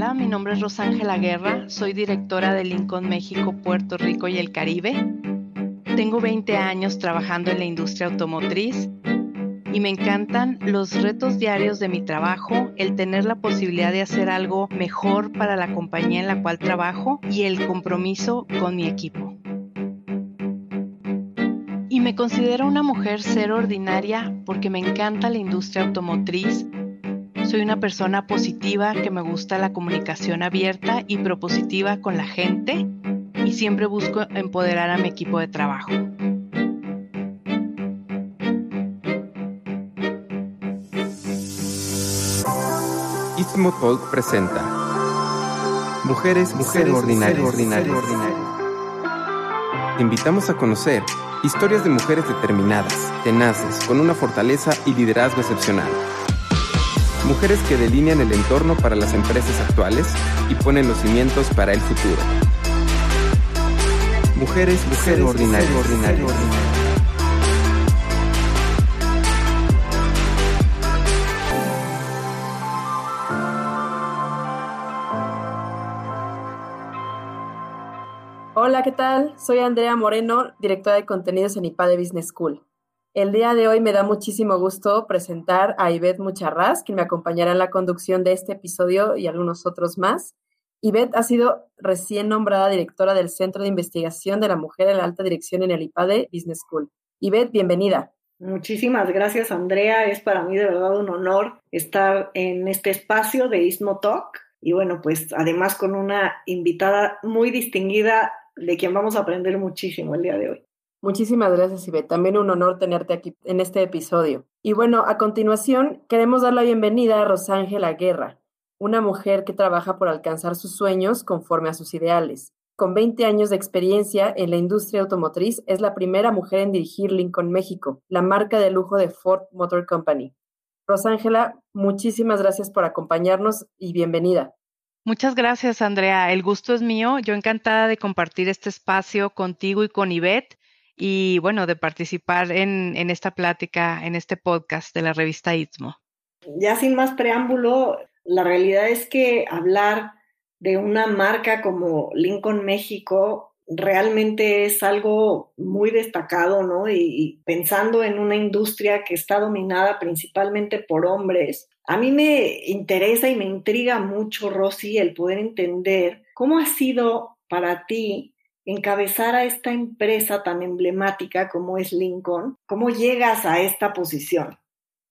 Hola, mi nombre es Rosángela Guerra, soy directora de Lincoln México, Puerto Rico y el Caribe. Tengo 20 años trabajando en la industria automotriz y me encantan los retos diarios de mi trabajo, el tener la posibilidad de hacer algo mejor para la compañía en la cual trabajo y el compromiso con mi equipo. Y me considero una mujer ser ordinaria porque me encanta la industria automotriz soy una persona positiva que me gusta la comunicación abierta y propositiva con la gente y siempre busco empoderar a mi equipo de trabajo. Istmo Talk presenta Mujeres, Mujeres Ordinarias. Te invitamos a conocer historias de mujeres determinadas, tenaces, con una fortaleza y liderazgo excepcional mujeres que delinean el entorno para las empresas actuales y ponen los cimientos para el futuro. Mujeres, mujeres ordinarias. ordinarias. Hola, ¿qué tal? Soy Andrea Moreno, directora de contenidos en IPADE Business School. El día de hoy me da muchísimo gusto presentar a Ivette Mucharraz, quien me acompañará en la conducción de este episodio y algunos otros más. Ivette ha sido recién nombrada directora del Centro de Investigación de la Mujer en la Alta Dirección en el IPADE Business School. Ivette, bienvenida. Muchísimas gracias, Andrea. Es para mí de verdad un honor estar en este espacio de Ismo Talk. Y bueno, pues además con una invitada muy distinguida de quien vamos a aprender muchísimo el día de hoy. Muchísimas gracias, Ivette. También un honor tenerte aquí en este episodio. Y bueno, a continuación queremos dar la bienvenida a Rosángela Guerra, una mujer que trabaja por alcanzar sus sueños conforme a sus ideales. Con 20 años de experiencia en la industria automotriz, es la primera mujer en dirigir Lincoln México, la marca de lujo de Ford Motor Company. Rosángela, muchísimas gracias por acompañarnos y bienvenida. Muchas gracias, Andrea. El gusto es mío. Yo encantada de compartir este espacio contigo y con Ivette y bueno, de participar en, en esta plática, en este podcast de la revista Istmo. Ya sin más preámbulo, la realidad es que hablar de una marca como Lincoln México realmente es algo muy destacado, ¿no? Y, pensando en una industria que está dominada principalmente por hombres, a mí me interesa y me intriga mucho, Rosy, el poder entender cómo ha sido para ti encabezar a esta empresa tan emblemática como es Lincoln? ¿Cómo llegas a esta posición?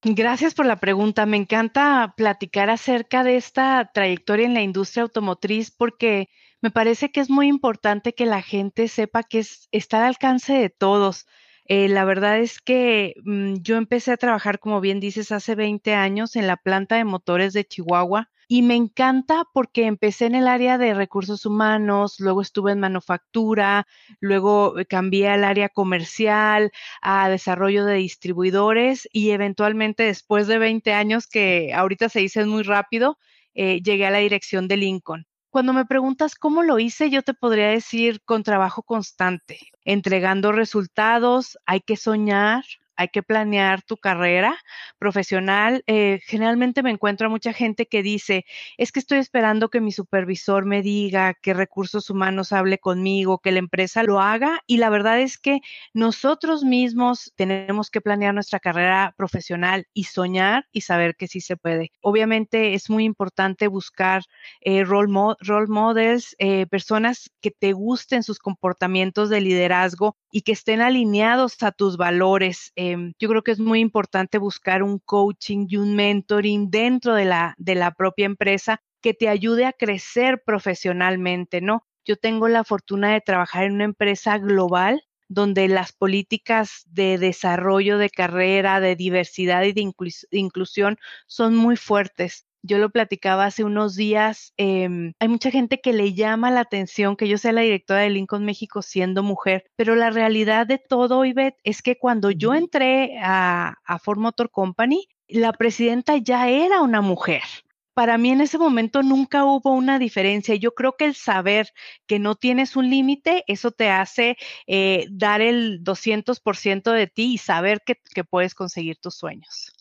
Gracias por la pregunta. Me encanta platicar acerca de esta trayectoria en la industria automotriz porque me parece que es muy importante que la gente sepa que es, está al alcance de todos. Eh, la verdad es que mm, yo empecé a trabajar, como bien dices, hace 20 años en la planta de motores de Chihuahua y me encanta porque empecé en el área de recursos humanos, luego estuve en manufactura, luego eh, cambié al área comercial, a desarrollo de distribuidores y eventualmente después de 20 años, que ahorita se dice muy rápido, eh, llegué a la dirección de Lincoln. Cuando me preguntas cómo lo hice, yo te podría decir con trabajo constante, entregando resultados, hay que soñar, hay que planear tu carrera profesional. Eh, generalmente me encuentro a mucha gente que dice, es que estoy esperando que mi supervisor me diga, que recursos humanos hable conmigo, que la empresa lo haga. Y la verdad es que nosotros mismos tenemos que planear nuestra carrera profesional y soñar y saber que sí se puede. Obviamente es muy importante buscar eh, role, models, eh, personas que te gusten sus comportamientos de liderazgo y que estén alineados a tus valores. Em, yo creo que es muy importante buscar un coaching y un mentoring dentro de la, de la propia empresa que te ayude a crecer profesionalmente, ¿no? Yo tengo la fortuna de trabajar en una empresa global donde las políticas de desarrollo de carrera, de diversidad y de inclusión son muy fuertes yo lo platicaba hace unos días, em, hay mucha gente que le llama la atención que yo sea la directora de Lincoln México siendo mujer, pero la realidad de todo, Ivette, es que cuando yo entré a, a Ford Motor Company, la presidenta ya era una mujer para mí en ese momento nunca hubo una diferencia. Yo creo que el saber que no tienes un límite, eso te hace eh, dar el 200% de ti y saber que, que puedes conseguir tus sueños.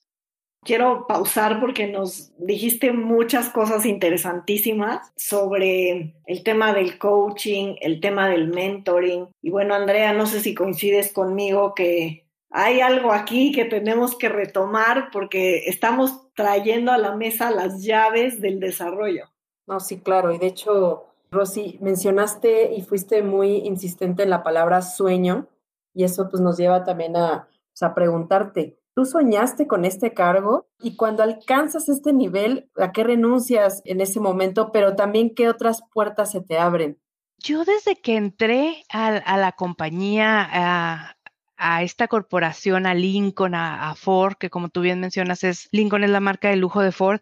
Quiero pausar porque nos dijiste muchas cosas interesantísimas sobre el tema del coaching, el tema del mentoring. Y bueno, Andrea, no sé si coincides conmigo que hay algo aquí que tenemos que retomar porque estamos trayendo a la mesa las llaves del desarrollo. No, sí, claro. Y de hecho, Rosy, mencionaste y fuiste muy insistente en la palabra sueño y eso pues nos lleva también a, pues, a preguntarte, ¿Tú soñaste con este cargo? Y cuando alcanzas este nivel, ¿a qué renuncias en ese momento? Pero también, ¿qué otras puertas se te abren? Yo desde que entré a, la compañía, a, esta corporación, a Lincoln, a, Ford, que como tú bien mencionas, es Lincoln es la marca de lujo de Ford,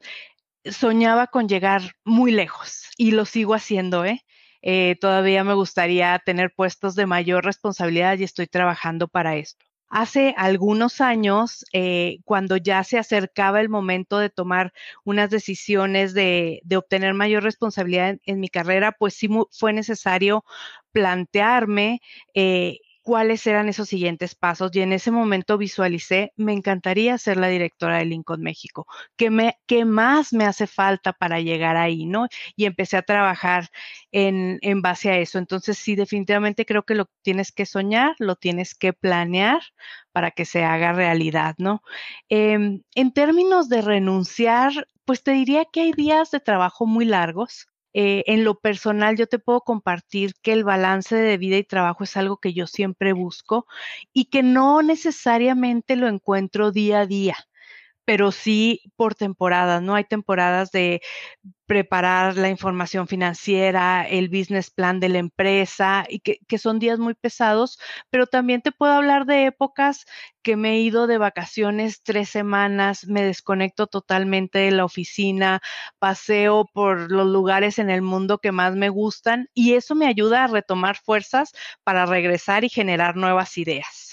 soñaba con llegar muy lejos y lo sigo haciendo, ¿eh? Eh, todavía me gustaría tener puestos de mayor responsabilidad y estoy trabajando para esto. Hace algunos años, eh, cuando ya se acercaba el momento de tomar unas decisiones de, obtener mayor responsabilidad en, mi carrera, pues sí fue necesario plantearme eh, cuáles eran esos siguientes pasos y en ese momento visualicé, me encantaría ser la directora de Lincoln México, ¿qué, me, qué más me hace falta para llegar ahí, no? Y empecé a trabajar en, en base a eso. Entonces, sí, definitivamente creo que lo tienes que soñar, lo tienes que planear para que se haga realidad, ¿no? Em, en términos de renunciar, pues te diría que hay días de trabajo muy largos eh, en lo personal, yo te puedo compartir que el balance de vida y trabajo es algo que yo siempre busco y que no necesariamente lo encuentro día a día pero sí por temporadas, ¿no? Hay temporadas de preparar la información financiera, el business plan de la empresa, y que, que, son días muy pesados, pero también te puedo hablar de épocas que me he ido de vacaciones tres semanas, me desconecto totalmente de la oficina, paseo por los lugares en el mundo que más me gustan y eso me ayuda a retomar fuerzas para regresar y generar nuevas ideas.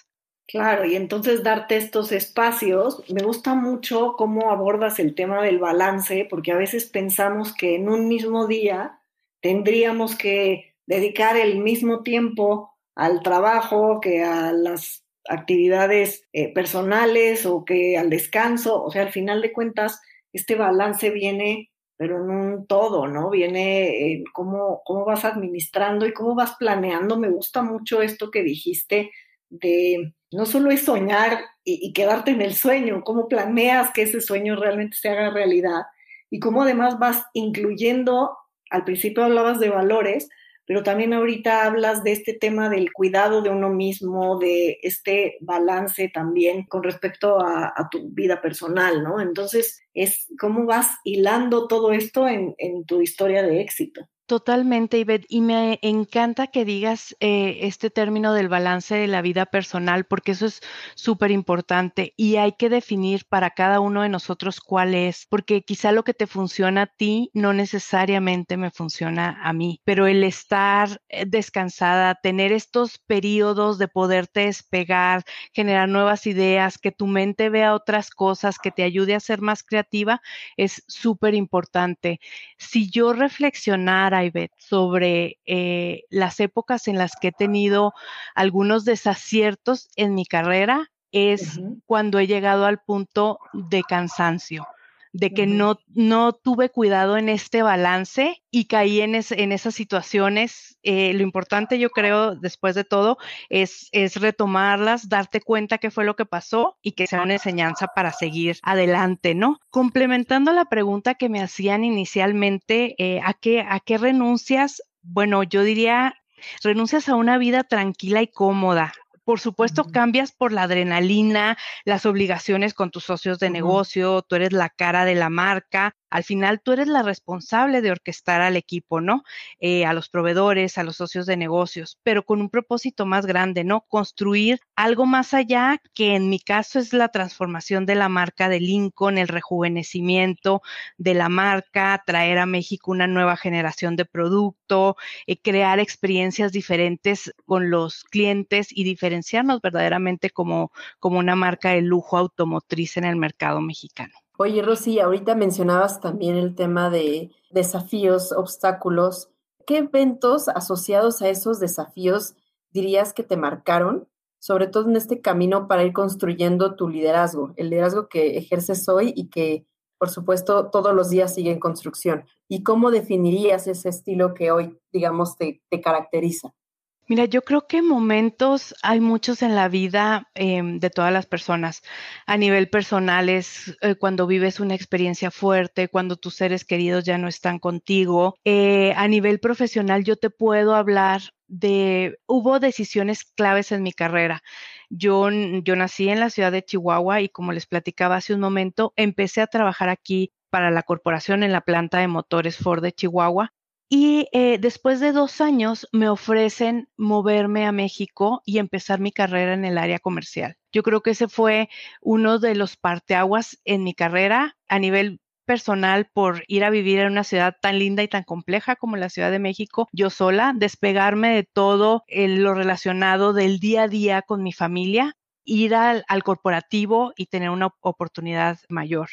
Claro, y entonces darte estos espacios, me gusta mucho cómo abordas el tema del balance, porque a veces pensamos que en un mismo día tendríamos que dedicar el mismo tiempo al trabajo que a las actividades eh, personales o que al descanso, o sea, al final de cuentas, este balance viene, pero en un todo, ¿no? Viene en cómo, cómo vas administrando y cómo vas planeando. Me gusta mucho esto que dijiste de no solo es soñar y, quedarte en el sueño, cómo planeas que ese sueño realmente se haga realidad y cómo además vas incluyendo, al principio hablabas de valores, pero también ahorita hablas de este tema del cuidado de uno mismo, de este balance también con respecto a, tu vida personal, ¿no? Entonces, es cómo vas hilando todo esto en tu historia de éxito. Totalmente, Ivette, y me encanta que digas eh, este término del balance de la vida personal, porque eso es súper importante y hay que definir para cada uno de nosotros cuál es, porque quizá lo que te funciona a ti no necesariamente me funciona a mí, pero el estar eh, descansada, tener estos periodos de poderte despegar, generar nuevas ideas, que tu mente vea otras cosas, que te ayude a ser más creativa, es súper importante. Si yo reflexionara, sobre eh, las épocas en las que he tenido algunos desaciertos en mi carrera, es cuando he llegado al punto de cansancio de que no, no tuve cuidado en este balance y caí en, en esas situaciones. Eh, lo importante, yo creo, después de todo, es, es retomarlas, darte cuenta qué fue lo que pasó y que sea una enseñanza para seguir adelante, ¿no? Complementando la pregunta que me hacían inicialmente, eh, ¿a, qué, ¿a qué renuncias? Bueno, yo diría renuncias a una vida tranquila y cómoda, por supuesto, cambias por la adrenalina, las obligaciones con tus socios de negocio, tú eres la cara de la marca, al final tú eres la responsable de orquestar al equipo, ¿no? Eh, a los proveedores, a los socios de negocios, pero con un propósito más grande, ¿no? Construir algo más allá, que en mi caso es la transformación de la marca de Lincoln, el rejuvenecimiento de la marca, traer a México una nueva generación de producto, eh, crear experiencias diferentes con los clientes y diferenciarnos verdaderamente como, como una marca de lujo automotriz en el mercado mexicano. Oye, Rosy, ahorita mencionabas también el tema de desafíos, obstáculos. ¿Qué eventos asociados a esos desafíos dirías que te marcaron sobre todo en este camino para ir construyendo tu liderazgo, el liderazgo que ejerces hoy y que, por supuesto, todos los días sigue en construcción. ¿Y cómo definirías ese estilo que hoy, digamos, te, te caracteriza? Mira, yo creo que momentos hay muchos en la vida em, de todas las personas. A nivel personal es eh, cuando vives una experiencia fuerte, cuando tus seres queridos ya no están contigo. Eh, a nivel profesional yo te puedo hablar de, hubo decisiones claves en mi carrera. Yo, yo nací en la ciudad de Chihuahua y como les platicaba hace un momento, empecé a trabajar aquí para la corporación en la planta de motores Ford de Chihuahua y eh, después de dos años me ofrecen moverme a México y empezar mi carrera en el área comercial. Yo creo que ese fue uno de los parteaguas en mi carrera a nivel personal por ir a vivir en una ciudad tan linda y tan compleja como la Ciudad de México, yo sola, despegarme de todo lo relacionado del día a día con mi familia, ir al corporativo y tener una oportunidad mayor.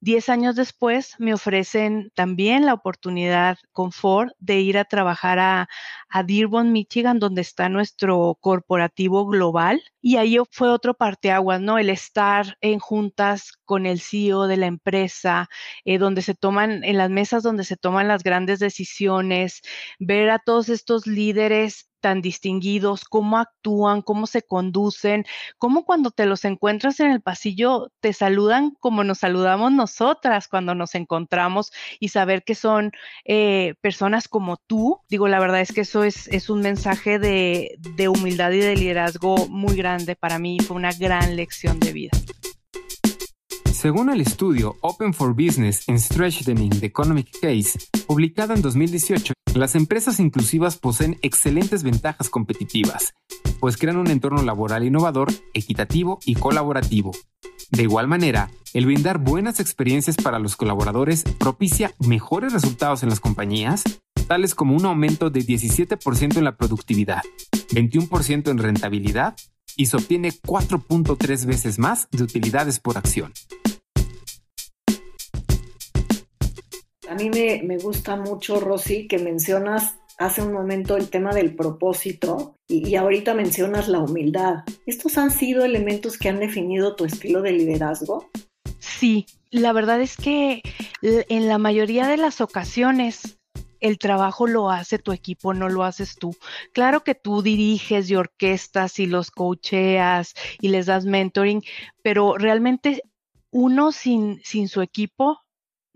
Diez años después me ofrecen también la oportunidad con Ford de ir a trabajar a, a Dearborn, Michigan, donde está nuestro corporativo global. Y ahí fue otro parteaguas, ¿no? El estar en juntas con el CEO de la empresa, eh, donde se toman, en las mesas donde se toman las grandes decisiones, ver a todos estos líderes tan distinguidos, cómo actúan, cómo se conducen, cómo cuando te los encuentras en el pasillo te saludan como nos saludamos nosotras cuando nos encontramos y saber que son eh, personas como tú. Digo, la verdad es que eso es, es un mensaje de, de humildad y de liderazgo muy grande para mí. Fue una gran lección de vida. Según el estudio Open for Business and Strengthening the Economic Case, publicado en 2018, las empresas inclusivas poseen excelentes ventajas competitivas, pues crean un entorno laboral innovador, equitativo y colaborativo. De igual manera, el brindar buenas experiencias para los colaboradores propicia mejores resultados en las compañías, tales como un aumento de 17% en la productividad, 21% en rentabilidad y se obtiene 4.3 veces más de utilidades por acción. Mí me, gusta mucho, Rosy, que mencionas hace un momento el tema del propósito y, y, ahorita mencionas la humildad. ¿Estos han sido elementos que han definido tu estilo de liderazgo? Sí, la verdad es que en la mayoría de las ocasiones el trabajo lo hace tu equipo, no lo haces tú. Claro que tú diriges y orquestas y los coacheas y les das mentoring, pero realmente uno sin, sin su equipo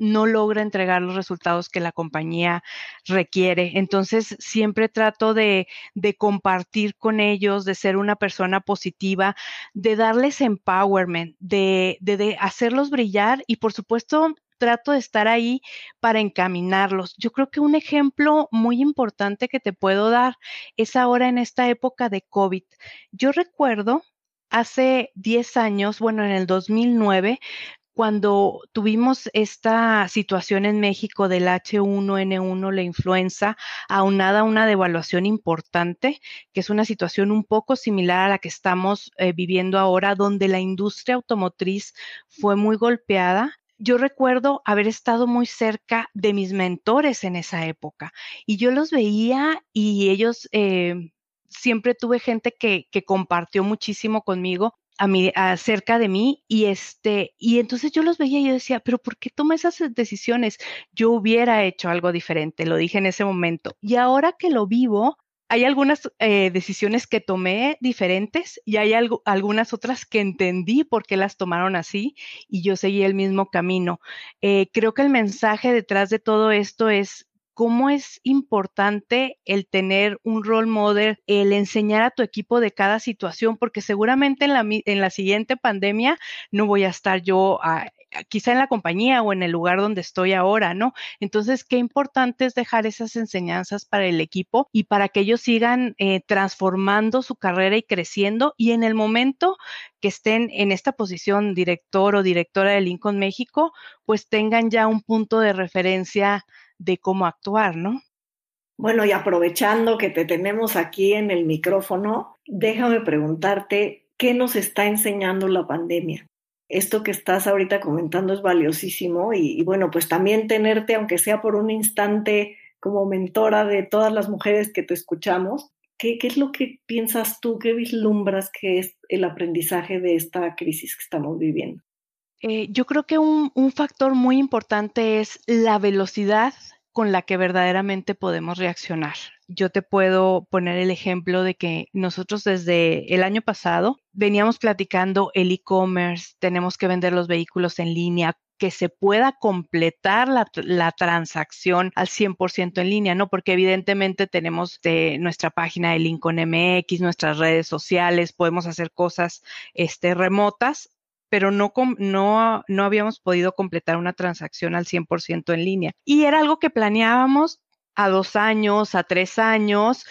no logra entregar los resultados que la compañía requiere. Entonces, siempre trato de, compartir con ellos, de ser una persona positiva, de darles empowerment, de, de, de hacerlos brillar y, por supuesto, trato de estar ahí para encaminarlos. Yo creo que un ejemplo muy importante que te puedo dar es ahora en esta época de COVID. Yo recuerdo hace 10 años, bueno, en el 2009, cuando tuvimos esta situación en México del H1N1, la influenza, aunada a una devaluación importante, que es una situación un poco similar a la que estamos eh, viviendo ahora, donde la industria automotriz fue muy golpeada yo recuerdo haber estado muy cerca de mis mentores en esa época y yo los veía y ellos, eh, siempre tuve gente que, que compartió muchísimo conmigo a acerca de mí y este y entonces yo los veía y yo decía, pero ¿por qué toma esas decisiones? Yo hubiera hecho algo diferente, lo dije en ese momento. Y ahora que lo vivo, hay algunas eh, decisiones que tomé diferentes y hay algo, algunas otras que entendí por qué las tomaron así y yo seguí el mismo camino. Eh, creo que el mensaje detrás de todo esto es cómo es importante el tener un role model, el enseñar a tu equipo de cada situación, porque seguramente en la, en la siguiente pandemia no voy a estar yo a, quizá en la compañía o en el lugar donde estoy ahora, ¿no? Entonces, qué importante es dejar esas enseñanzas para el equipo y para que ellos sigan eh, transformando su carrera y creciendo y en el momento que estén en esta posición director o directora de Lincoln México, pues tengan ya un punto de referencia de cómo actuar, ¿no? Bueno, y aprovechando que te tenemos aquí en el micrófono, déjame preguntarte, ¿qué nos está enseñando la pandemia? esto que estás ahorita comentando es valiosísimo y, bueno, pues también tenerte, aunque sea por un instante, como mentora de todas las mujeres que te escuchamos, ¿Qué, ¿Qué, es lo que piensas tú, qué vislumbras que es el aprendizaje de esta crisis que estamos viviendo? Eh, yo creo que un, factor muy importante es la velocidad con la que verdaderamente podemos reaccionar. Yo te puedo poner el ejemplo de que nosotros desde el año pasado veníamos platicando el e-commerce, tenemos que vender los vehículos en línea, que se pueda completar la, la, transacción al 100% en línea, ¿no? Porque evidentemente tenemos de nuestra página de Lincoln MX, nuestras redes sociales, podemos hacer cosas este, remotas pero no, no, no habíamos podido completar una transacción al 100% en línea. Y era algo que planeábamos a dos años, a tres años,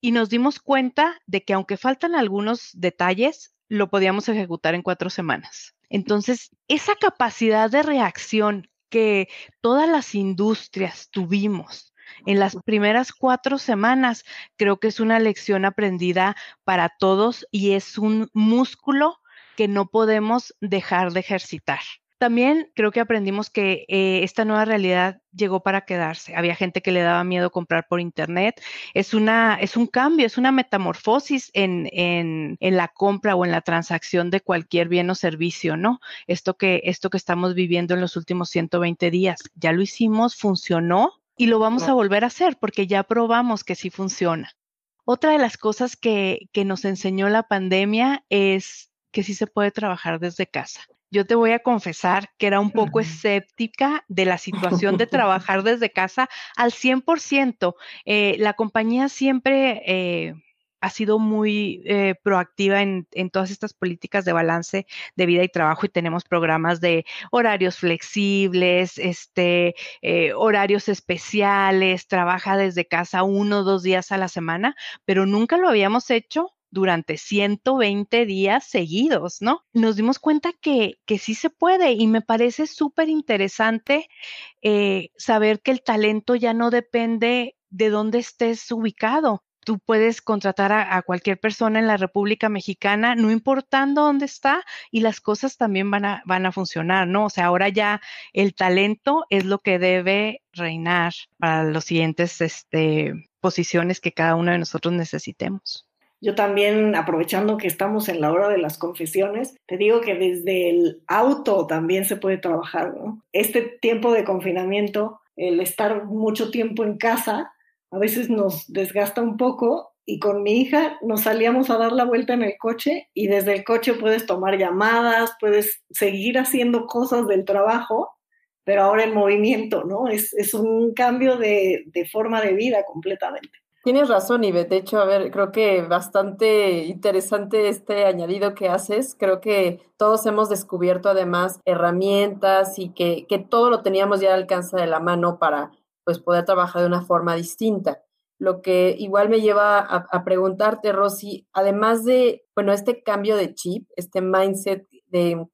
y nos dimos cuenta de que aunque faltan algunos detalles, lo podíamos ejecutar en cuatro semanas. Entonces, esa capacidad de reacción que todas las industrias tuvimos en las primeras cuatro semanas, creo que es una lección aprendida para todos y es un músculo que no podemos dejar de ejercitar. También creo que aprendimos que eh, esta nueva realidad llegó para quedarse. Había gente que le daba miedo comprar por internet. Es una, es un cambio, es una metamorfosis en, en, en, la compra o en la transacción de cualquier bien o servicio, ¿no? Esto que, esto que estamos viviendo en los últimos 120 días. Ya lo hicimos, funcionó y lo vamos a volver a hacer porque ya probamos que sí funciona. Otra de las cosas que, que nos enseñó la pandemia es que sí se puede trabajar desde casa. Yo te voy a confesar que era un poco escéptica de la situación de trabajar desde casa al 100%. Eh, la compañía siempre eh, ha sido muy eh, proactiva en, en, todas estas políticas de balance de vida y trabajo y tenemos programas de horarios flexibles, este, eh, horarios especiales, trabaja desde casa uno o dos días a la semana, pero nunca lo habíamos hecho durante 120 días seguidos, ¿no? Nos dimos cuenta que, que sí se puede y me parece súper interesante eh, saber que el talento ya no depende de dónde estés ubicado. Tú puedes contratar a, a, cualquier persona en la República Mexicana, no importando dónde está, y las cosas también van a, van a funcionar, ¿no? O sea, ahora ya el talento es lo que debe reinar para los siguientes este, posiciones que cada uno de nosotros necesitemos. Yo también, aprovechando que estamos en la hora de las confesiones, te digo que desde el auto también se puede trabajar, ¿no? Este tiempo de confinamiento, el estar mucho tiempo en casa, a veces nos desgasta un poco y con mi hija nos salíamos a dar la vuelta en el coche y desde el coche puedes tomar llamadas, puedes seguir haciendo cosas del trabajo, pero ahora en movimiento, ¿no? Es, es un cambio de, de forma de vida completamente. Tienes razón, Ivette. De hecho, a ver, creo que bastante interesante este añadido que haces. Creo que todos hemos descubierto además herramientas y que, que todo lo teníamos ya al alcance de la mano para pues poder trabajar de una forma distinta. Lo que igual me lleva a, a preguntarte, Rosy, además de, bueno, este cambio de chip, este mindset de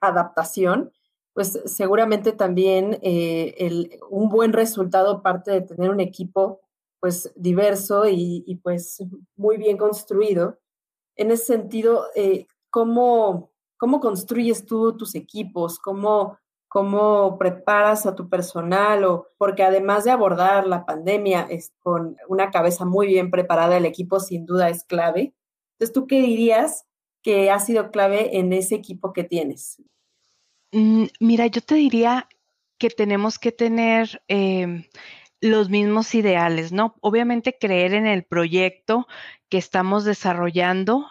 adaptación, pues seguramente también eh, el, un buen resultado parte de tener un equipo pues diverso y, y, pues muy bien construido. En ese sentido, eh, ¿cómo, ¿cómo construyes tú tus equipos? ¿Cómo, ¿Cómo preparas a tu personal? O, porque además de abordar la pandemia es, con una cabeza muy bien preparada, el equipo sin duda es clave. Entonces, ¿tú qué dirías que ha sido clave en ese equipo que tienes? Mm, mira, yo te diría que tenemos que tener... Eh, los mismos ideales, ¿no? Obviamente creer en el proyecto que estamos desarrollando,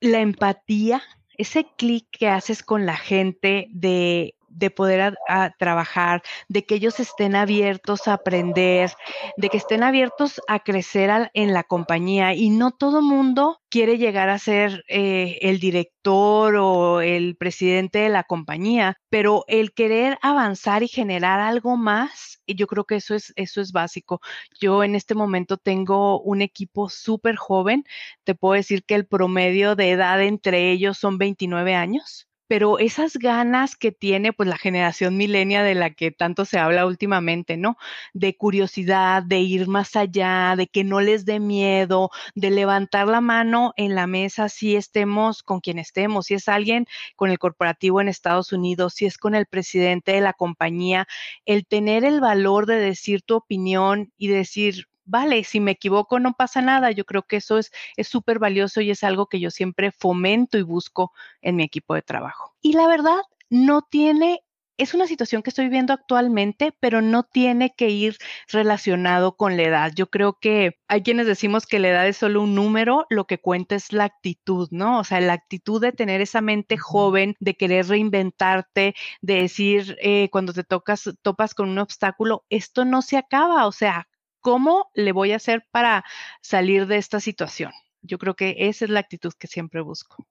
la empatía, ese clic que haces con la gente de de poder trabajar, de que ellos estén abiertos a aprender, de que estén abiertos a crecer en la compañía. Y no todo mundo quiere llegar a ser eh, el director o el presidente de la compañía, pero el querer avanzar y generar algo más, yo creo que eso es, eso es básico. Yo en este momento tengo un equipo súper joven, te puedo decir que el promedio de edad entre ellos son 29 años pero esas ganas que tiene pues la generación milenia de la que tanto se habla últimamente, ¿no? De curiosidad, de ir más allá, de que no les dé miedo, de levantar la mano en la mesa si estemos con quien estemos, si es alguien con el corporativo en Estados Unidos, si es con el presidente de la compañía, el tener el valor de decir tu opinión y decir, vale, si me equivoco no pasa nada. Yo creo que eso es súper valioso y es algo que yo siempre fomento y busco en mi equipo de trabajo. Y la verdad, no tiene es una situación que estoy viviendo actualmente, pero no tiene que ir relacionado con la edad. Yo creo que hay quienes decimos que la edad es solo un número, lo que cuenta es la actitud, ¿no? O sea, la actitud de tener esa mente joven, de querer reinventarte, de decir eh, cuando te tocas, topas con un obstáculo, esto no se acaba, o sea, ¿cómo le voy a hacer para salir de esta situación? Yo creo que esa es la actitud que siempre busco.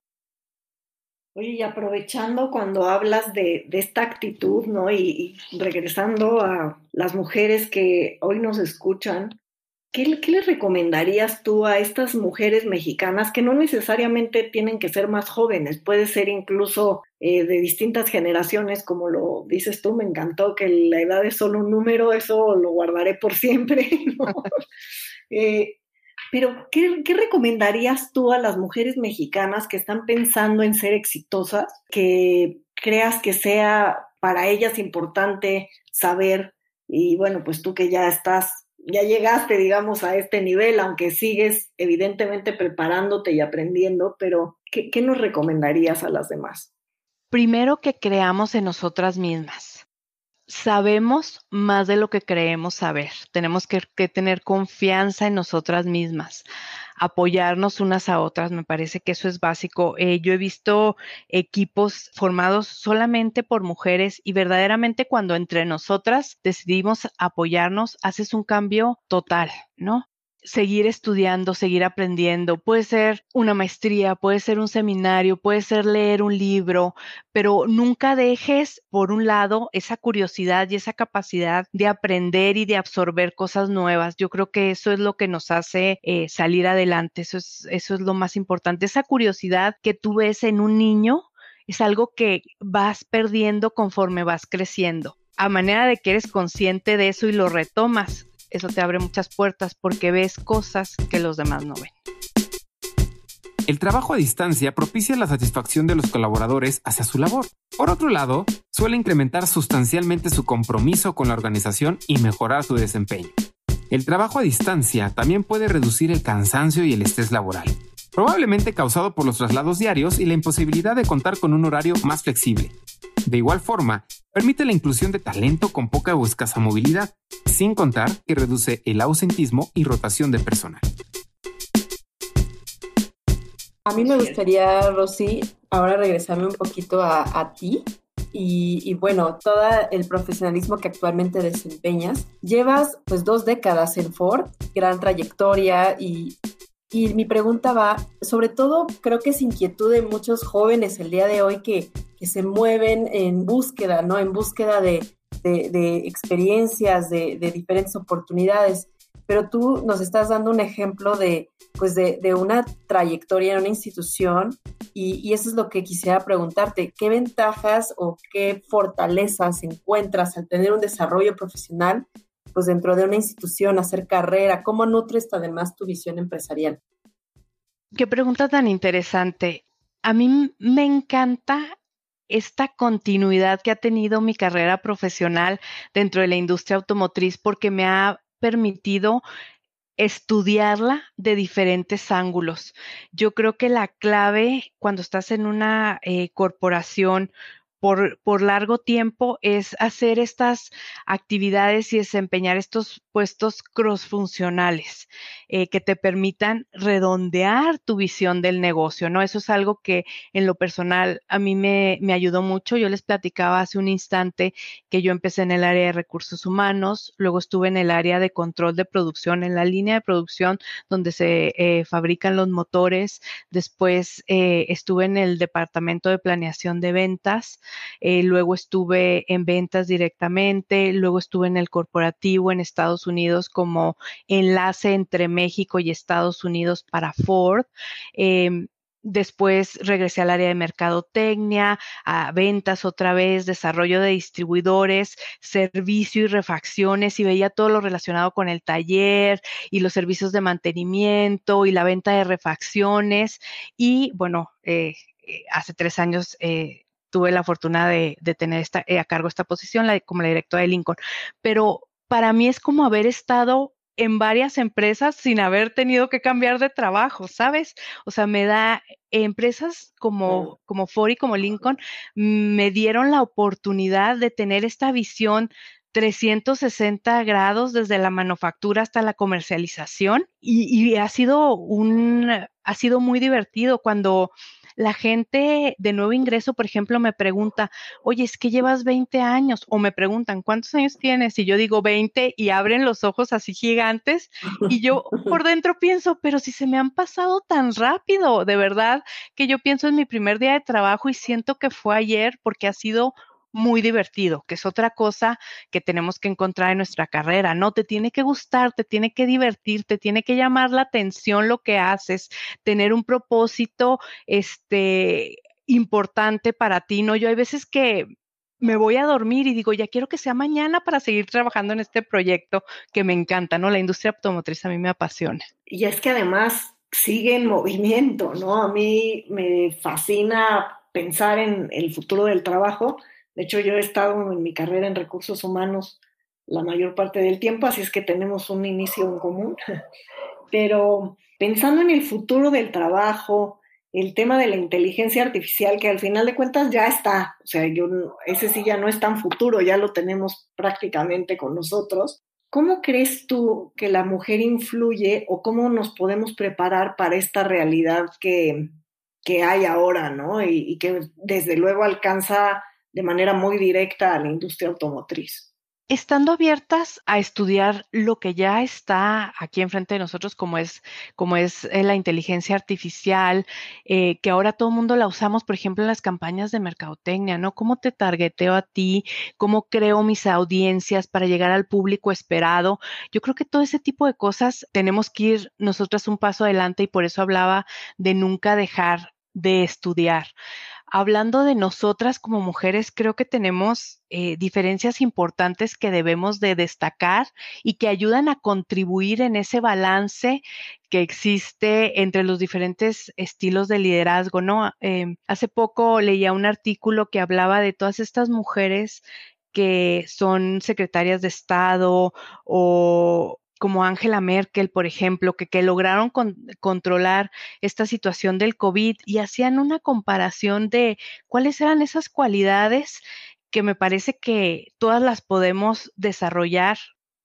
Oye, y aprovechando cuando hablas de, esta actitud, ¿no? Y, regresando a las mujeres que hoy nos escuchan, ¿qué, ¿qué, les recomendarías tú a estas mujeres mexicanas que no necesariamente tienen que ser más jóvenes? Puede ser incluso eh, de distintas generaciones, como lo dices tú, me encantó que la edad es solo un número, eso lo guardaré por siempre. Eh, pero, ¿qué, recomendarías tú a las mujeres mexicanas que están pensando en ser exitosas, que creas que sea para ellas importante saber? Y bueno, pues tú que ya estás, ya llegaste, digamos, a este nivel, aunque sigues evidentemente preparándote y aprendiendo, pero ¿qué, nos recomendarías a las demás? Primero que creamos en nosotras mismas sabemos más de lo que creemos saber. Tenemos que, tener confianza en nosotras mismas, apoyarnos unas a otras. Me parece que eso es básico. Eh, yo he visto equipos formados solamente por mujeres y verdaderamente cuando entre nosotras decidimos apoyarnos, haces un cambio total, ¿no? Seguir estudiando, seguir aprendiendo. Puede ser una maestría, puede ser un seminario, puede ser leer un libro, pero nunca dejes por un lado esa curiosidad y esa capacidad de aprender y de absorber cosas nuevas. Yo creo que eso es lo que nos hace eh, salir adelante. Eso es, eso es lo más importante. Esa curiosidad que tú ves en un niño es algo que vas perdiendo conforme vas creciendo a manera de que eres consciente de eso y lo retomas eso te abre muchas puertas porque ves cosas que los demás no ven. El trabajo a distancia propicia la satisfacción de los colaboradores hacia su labor. Por otro lado, suele incrementar sustancialmente su compromiso con la organización y mejorar su desempeño. El trabajo a distancia también puede reducir el cansancio y el estrés laboral, probablemente causado por los traslados diarios y la imposibilidad de contar con un horario más flexible. De igual forma, permite la inclusión de talento con poca o escasa movilidad, sin contar que reduce el ausentismo y rotación de personal. A mí me gustaría, Rosy, ahora regresarme un poquito a, ti y, y, bueno, todo el profesionalismo que actualmente desempeñas. Llevas pues dos décadas en Ford, gran trayectoria y, y mi pregunta va, sobre todo creo que es inquietud de muchos jóvenes el día de hoy que, que se mueven en búsqueda, ¿no? En búsqueda de, de, experiencias, de, diferentes oportunidades. Pero tú nos estás dando un ejemplo de, pues de, una trayectoria en una institución y, y, eso es lo que quisiera preguntarte. ¿Qué ventajas o qué fortalezas encuentras al tener un desarrollo profesional pues dentro de una institución, hacer carrera? ¿Cómo nutres además tu visión empresarial? Qué pregunta tan interesante. A mí me encanta esta continuidad que ha tenido mi carrera profesional dentro de la industria automotriz porque me ha permitido estudiarla de diferentes ángulos. Yo creo que la clave cuando estás en una eh, corporación por, largo tiempo es hacer estas actividades y desempeñar estos puestos crossfuncionales eh, que te permitan redondear tu visión del negocio, ¿no? Eso es algo que en lo personal a mí me, me ayudó mucho. Yo les platicaba hace un instante que yo empecé en el área de recursos humanos, luego estuve en el área de control de producción, en la línea de producción donde se eh, fabrican los motores, después eh, estuve en el departamento de planeación de ventas, eh, luego estuve en ventas directamente, luego estuve en el corporativo en Estados Unidos como enlace entre México y Estados Unidos para Ford. Em, después regresé al área de mercadotecnia, a ventas otra vez, desarrollo de distribuidores, servicio y refacciones y veía todo lo relacionado con el taller y los servicios de mantenimiento y la venta de refacciones. Y bueno, eh, eh, hace tres años tuve la fortuna de, tener esta, eh, a cargo esta posición la, como la directora de Lincoln. Pero para mí es como haber estado en varias empresas sin haber tenido que cambiar de trabajo, ¿sabes? O sea, me da empresas como, como Ford y como Lincoln me dieron la oportunidad de tener esta visión 360 grados desde la manufactura hasta la comercialización y, y ha sido un, ha sido muy divertido cuando la gente de nuevo ingreso, por ejemplo, me pregunta, oye, es que llevas 20 años, o me preguntan, ¿cuántos años tienes? Y yo digo 20 y abren los ojos así gigantes y yo por dentro pienso, pero si se me han pasado tan rápido, de verdad, que yo pienso en mi primer día de trabajo y siento que fue ayer porque ha sido muy divertido, que es otra cosa que tenemos que encontrar en nuestra carrera, ¿no? Te tiene que gustar, te tiene que divertir, te tiene que llamar la atención lo que haces, tener un propósito, este, importante para ti, ¿no? Yo hay veces que me voy a dormir y digo, ya quiero que sea mañana para seguir trabajando en este proyecto que me encanta, ¿no? La industria automotriz a mí me apasiona. Y es que además sigue en movimiento, ¿no? A mí me fascina pensar en el futuro del trabajo de hecho, yo he estado en mi carrera en recursos humanos la mayor parte del tiempo, así es que tenemos un inicio en común. Pero pensando en el futuro del trabajo, el tema de la inteligencia artificial, que al final de cuentas ya está, o sea, yo, ese sí ya no es tan futuro, ya lo tenemos prácticamente con nosotros. ¿Cómo crees tú que la mujer influye o cómo nos podemos preparar para esta realidad que, que hay ahora, ¿no? Y, y que desde luego alcanza de manera muy directa a la industria automotriz. Estando abiertas a estudiar lo que ya está aquí enfrente de nosotros, como es, como es eh, la inteligencia artificial, eh, que ahora todo el mundo la usamos, por ejemplo, en las campañas de mercadotecnia, ¿no? ¿Cómo te targeteo a ti? ¿Cómo creo mis audiencias para llegar al público esperado? Yo creo que todo ese tipo de cosas tenemos que ir nosotras un paso adelante y por eso hablaba de nunca dejar de estudiar hablando de nosotras como mujeres, creo que tenemos eh, diferencias importantes que debemos de destacar y que ayudan a contribuir en ese balance que existe entre los diferentes estilos de liderazgo, ¿no? Em, hace poco leía un artículo que hablaba de todas estas mujeres que son secretarias de Estado o como Angela Merkel, por ejemplo, que, lograron controlar esta situación del COVID y hacían una comparación de cuáles eran esas cualidades que me parece que todas las podemos desarrollar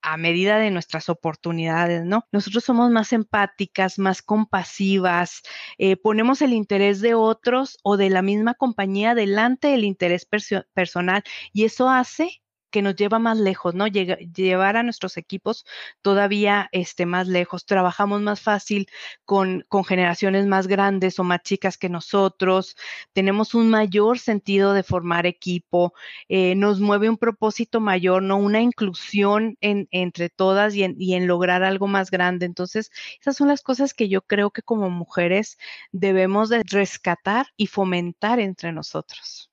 a medida de nuestras oportunidades, ¿no? Nosotros somos más empáticas, más compasivas, eh, ponemos el interés de otros o de la misma compañía delante del interés personal y eso hace que nos lleva más lejos, ¿no? llevar a nuestros equipos todavía este, más lejos. Trabajamos más fácil con, con generaciones más grandes o más chicas que nosotros. Tenemos un mayor sentido de formar equipo. Eh, nos mueve un propósito mayor, ¿no? Una inclusión en, entre todas y en, y en lograr algo más grande. Entonces, esas son las cosas que yo creo que como mujeres debemos de rescatar y fomentar entre nosotros.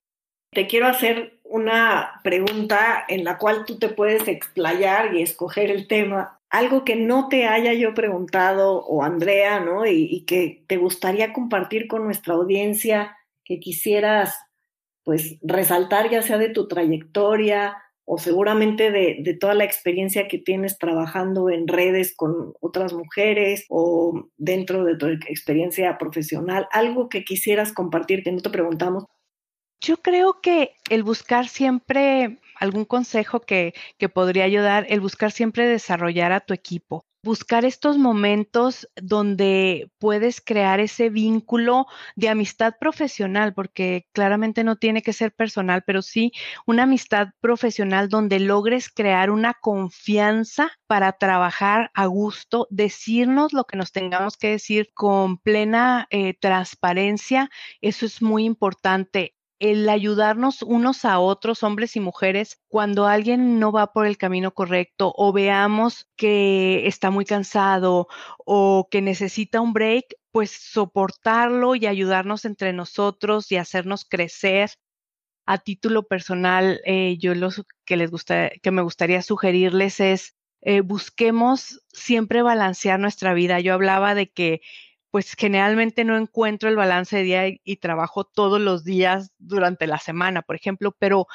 Te quiero hacer una pregunta en la cual tú te puedes explayar y escoger el tema. Algo que no te haya yo preguntado o Andrea, ¿no? Y, que te gustaría compartir con nuestra audiencia, que quisieras, pues, resaltar ya sea de tu trayectoria o seguramente de, de toda la experiencia que tienes trabajando en redes con otras mujeres o dentro de tu experiencia profesional, algo que quisieras compartir que no te preguntamos. Yo creo que el buscar siempre algún consejo que, que podría ayudar, el buscar siempre desarrollar a tu equipo, buscar estos momentos donde puedes crear ese vínculo de amistad profesional, porque claramente no tiene que ser personal, pero sí una amistad profesional donde logres crear una confianza para trabajar a gusto, decirnos lo que nos tengamos que decir con plena eh, transparencia, eso es muy importante el ayudarnos unos a otros, hombres y mujeres, cuando alguien no va por el camino correcto o veamos que está muy cansado o que necesita un break, pues soportarlo y ayudarnos entre nosotros y hacernos crecer. A título personal, eh, yo lo que les gusta, que me gustaría sugerirles es eh, busquemos siempre balancear nuestra vida. Yo hablaba de que pues generalmente no encuentro el balance de día y, trabajo todos los días durante la semana, por ejemplo, pero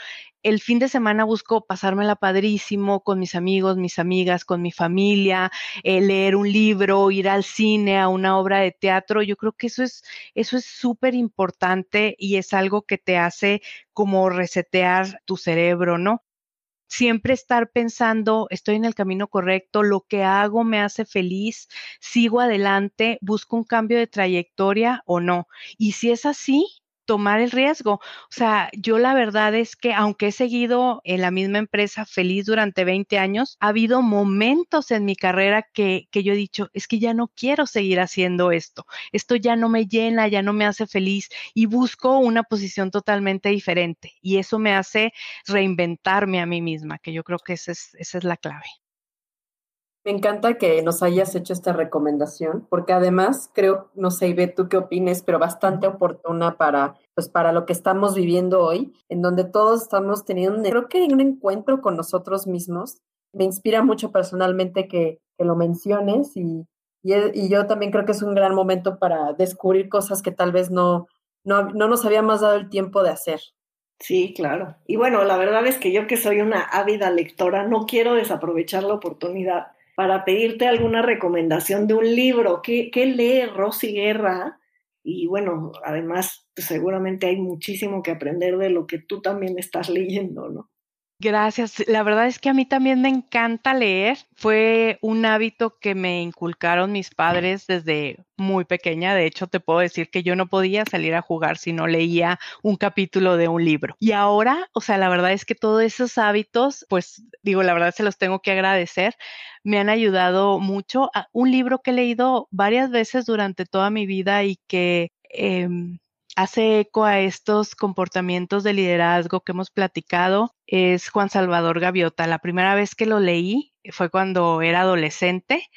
el fin de semana busco pasármela padrísimo con mis amigos, mis amigas, con mi familia, eh, leer un libro, ir al cine, a una obra de teatro. Yo creo que eso es, eso es súper importante y es algo que te hace como resetear tu cerebro, ¿no? Siempre estar pensando, estoy en el camino correcto, lo que hago me hace feliz, sigo adelante, busco un cambio de trayectoria o no. Y si es así, tomar el riesgo. O sea, yo la verdad es que aunque he seguido en la misma empresa feliz durante 20 años, ha habido momentos en mi carrera que, que yo he dicho, es que ya no quiero seguir haciendo esto, esto ya no me llena, ya no me hace feliz y busco una posición totalmente diferente. Y eso me hace reinventarme a mí misma, que yo creo que esa es, esa es la clave. Me encanta que nos hayas hecho esta recomendación, porque además creo, no sé, Ivette, tú qué opines, pero bastante oportuna para, pues, para lo que estamos viviendo hoy, en donde todos estamos teniendo, creo que un encuentro con nosotros mismos. Me inspira mucho personalmente que, que lo menciones y, y, y, yo también creo que es un gran momento para descubrir cosas que tal vez no, no, no nos habíamos dado el tiempo de hacer. Sí, claro. Y bueno, la verdad es que yo que soy una ávida lectora, no quiero desaprovechar la oportunidad para pedirte alguna recomendación de un libro. ¿Qué, qué lee Rosy Guerra? Y bueno, además, pues, seguramente hay muchísimo que aprender de lo que tú también estás leyendo, ¿no? Gracias. La verdad es que a mí también me encanta leer. Fue un hábito que me inculcaron mis padres desde muy pequeña. De hecho, te puedo decir que yo no podía salir a jugar si no leía un capítulo de un libro. Y ahora, o sea, la verdad es que todos esos hábitos, pues digo, la verdad se los tengo que agradecer. Me han ayudado mucho. Ah, un libro que he leído varias veces durante toda mi vida y que... Eh, hace eco a estos comportamientos de liderazgo que hemos platicado es Juan Salvador Gaviota. La primera vez que lo leí fue cuando era adolescente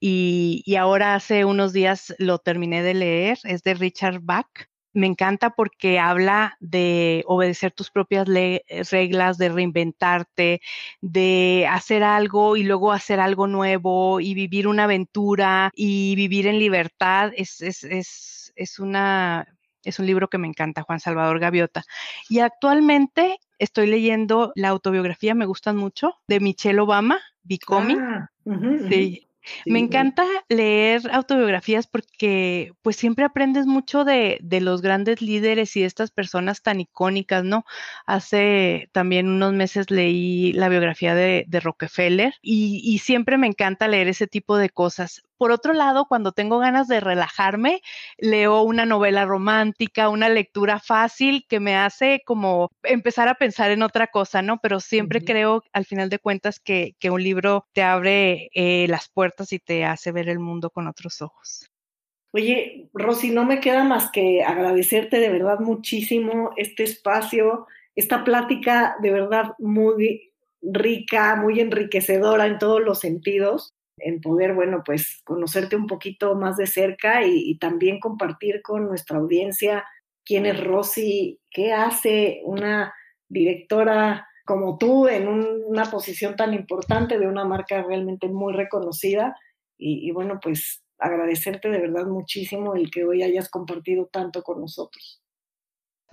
y, ahora hace unos días lo terminé de leer. Es de Richard Bach. Me encanta porque habla de obedecer tus propias reglas, de reinventarte, de hacer algo y luego hacer algo nuevo y vivir una aventura y vivir en libertad. Es, es, es, es una es un libro que me encanta, Juan Salvador Gaviota. Y actualmente estoy leyendo la autobiografía, me gustan mucho, de Michelle Obama, Becoming. Ah, sí, me encanta leer autobiografías porque pues siempre aprendes mucho de, de, los grandes líderes y de estas personas tan icónicas, ¿no? Hace también unos meses leí la biografía de, de Rockefeller y, y siempre me encanta leer ese tipo de cosas. Por otro lado, cuando tengo ganas de relajarme, leo una novela romántica, una lectura fácil que me hace como empezar a pensar en otra cosa, ¿no? Pero siempre creo, al final de cuentas, que, que un libro te abre eh, las puertas y te hace ver el mundo con otros ojos. Oye, Rosy, no me queda más que agradecerte de verdad muchísimo este espacio, esta plática de verdad muy rica, muy enriquecedora en todos los sentidos en poder, bueno, pues conocerte un poquito más de cerca y, también compartir con nuestra audiencia quién es Rosy, qué hace una directora como tú en una posición tan importante de una marca realmente muy reconocida. Y, y bueno, pues agradecerte de verdad muchísimo el que hoy hayas compartido tanto con nosotros.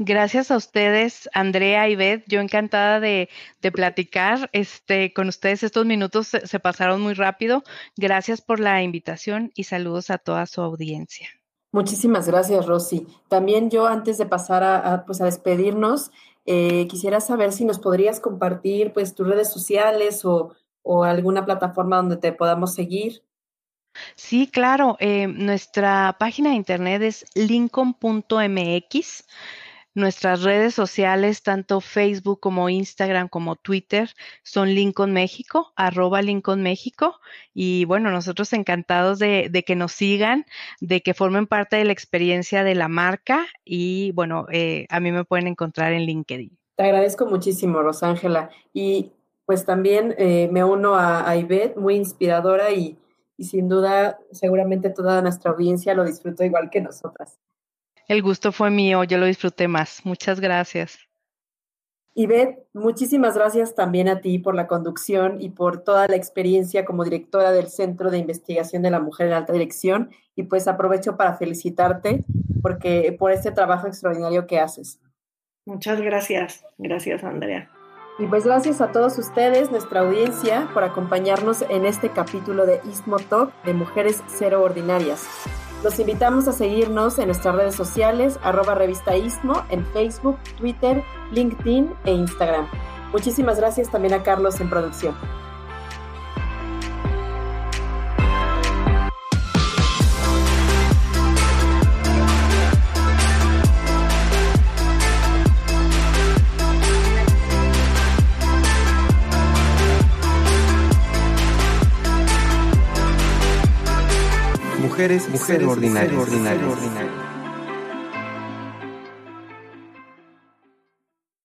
Gracias a ustedes, Andrea y Beth. Yo encantada de, platicar este, con ustedes. Estos minutos se, pasaron muy rápido. Gracias por la invitación y saludos a toda su audiencia. Muchísimas gracias, Rosy. También yo, antes de pasar a, pues a despedirnos, eh, quisiera saber si nos podrías compartir pues, tus redes sociales o, alguna plataforma donde te podamos seguir. Sí, claro. Eh, nuestra página de internet es lincoln.mx. Nuestras redes sociales, tanto Facebook como Instagram como Twitter, son Lincoln México, arroba Lincoln México. Y bueno, nosotros encantados de, que nos sigan, de que formen parte de la experiencia de la marca. Y bueno, eh, a mí me pueden encontrar en LinkedIn. Te agradezco muchísimo, Rosángela. Y pues también eh, me uno a, a Ivette, muy inspiradora y, sin duda seguramente toda nuestra audiencia lo disfrutó igual que nosotras. El gusto fue mío, yo lo disfruté más. Muchas gracias. Ivette, muchísimas gracias también a ti por la conducción y por toda la experiencia como directora del Centro de Investigación de la Mujer en Alta Dirección. Y pues aprovecho para felicitarte porque por este trabajo extraordinario que haces. Muchas gracias. Gracias, Andrea. Y pues gracias a todos ustedes, nuestra audiencia, por acompañarnos en este capítulo de Istmo Talk de Mujeres Cero Ordinarias. Los invitamos a seguirnos en nuestras redes sociales, arroba revista Istmo, en Facebook, Twitter, LinkedIn e Instagram. Muchísimas gracias también a Carlos en producción. Mujeres, mujeres ordinarias. ordinario.